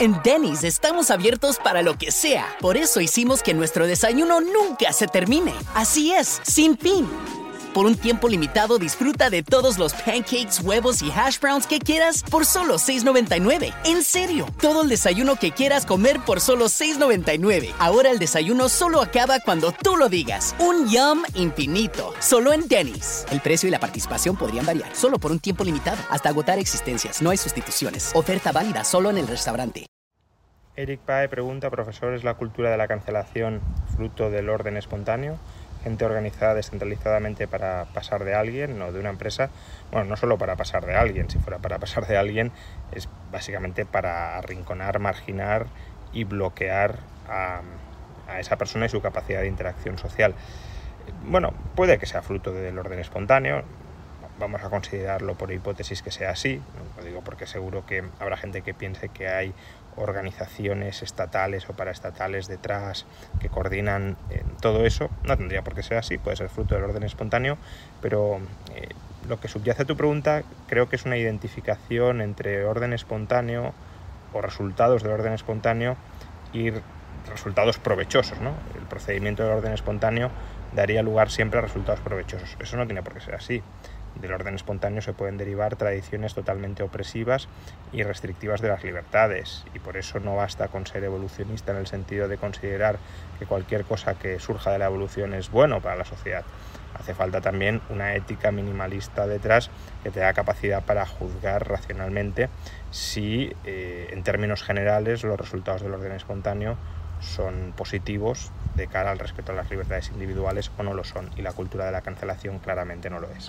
En Denny's estamos abiertos para lo que sea. Por eso hicimos que nuestro desayuno nunca se termine. Así es, sin fin. Por un tiempo limitado disfruta de todos los pancakes, huevos y hash browns que quieras por solo $6.99. En serio, todo el desayuno que quieras comer por solo $6.99. Ahora el desayuno solo acaba cuando tú lo digas. Un yum infinito. Solo en Denny's. El precio y la participación podrían variar. Solo por un tiempo limitado. Hasta agotar existencias. No hay sustituciones. Oferta válida solo en el restaurante. Eric Pae pregunta, profesor, ¿es la cultura de la cancelación fruto del orden espontáneo? Gente organizada descentralizadamente para pasar de alguien o de una empresa. Bueno, no solo para pasar de alguien, si fuera para pasar de alguien, es básicamente para arrinconar, marginar y bloquear a, a esa persona y su capacidad de interacción social. Bueno, puede que sea fruto del orden espontáneo, vamos a considerarlo por hipótesis que sea así, lo digo porque seguro que habrá gente que piense que hay organizaciones estatales o paraestatales detrás que coordinan eh, todo eso, no tendría por qué ser así, puede ser fruto del orden espontáneo, pero eh, lo que subyace a tu pregunta creo que es una identificación entre orden espontáneo o resultados del orden espontáneo y resultados provechosos. ¿no? El procedimiento del orden espontáneo daría lugar siempre a resultados provechosos. Eso no tiene por qué ser así. Del orden espontáneo se pueden derivar tradiciones totalmente opresivas y restrictivas de las libertades y por eso no basta con ser evolucionista en el sentido de considerar que cualquier cosa que surja de la evolución es bueno para la sociedad. Hace falta también una ética minimalista detrás que te da capacidad para juzgar racionalmente si eh, en términos generales los resultados del orden espontáneo son positivos de cara al respeto a las libertades individuales o no lo son y la cultura de la cancelación claramente no lo es.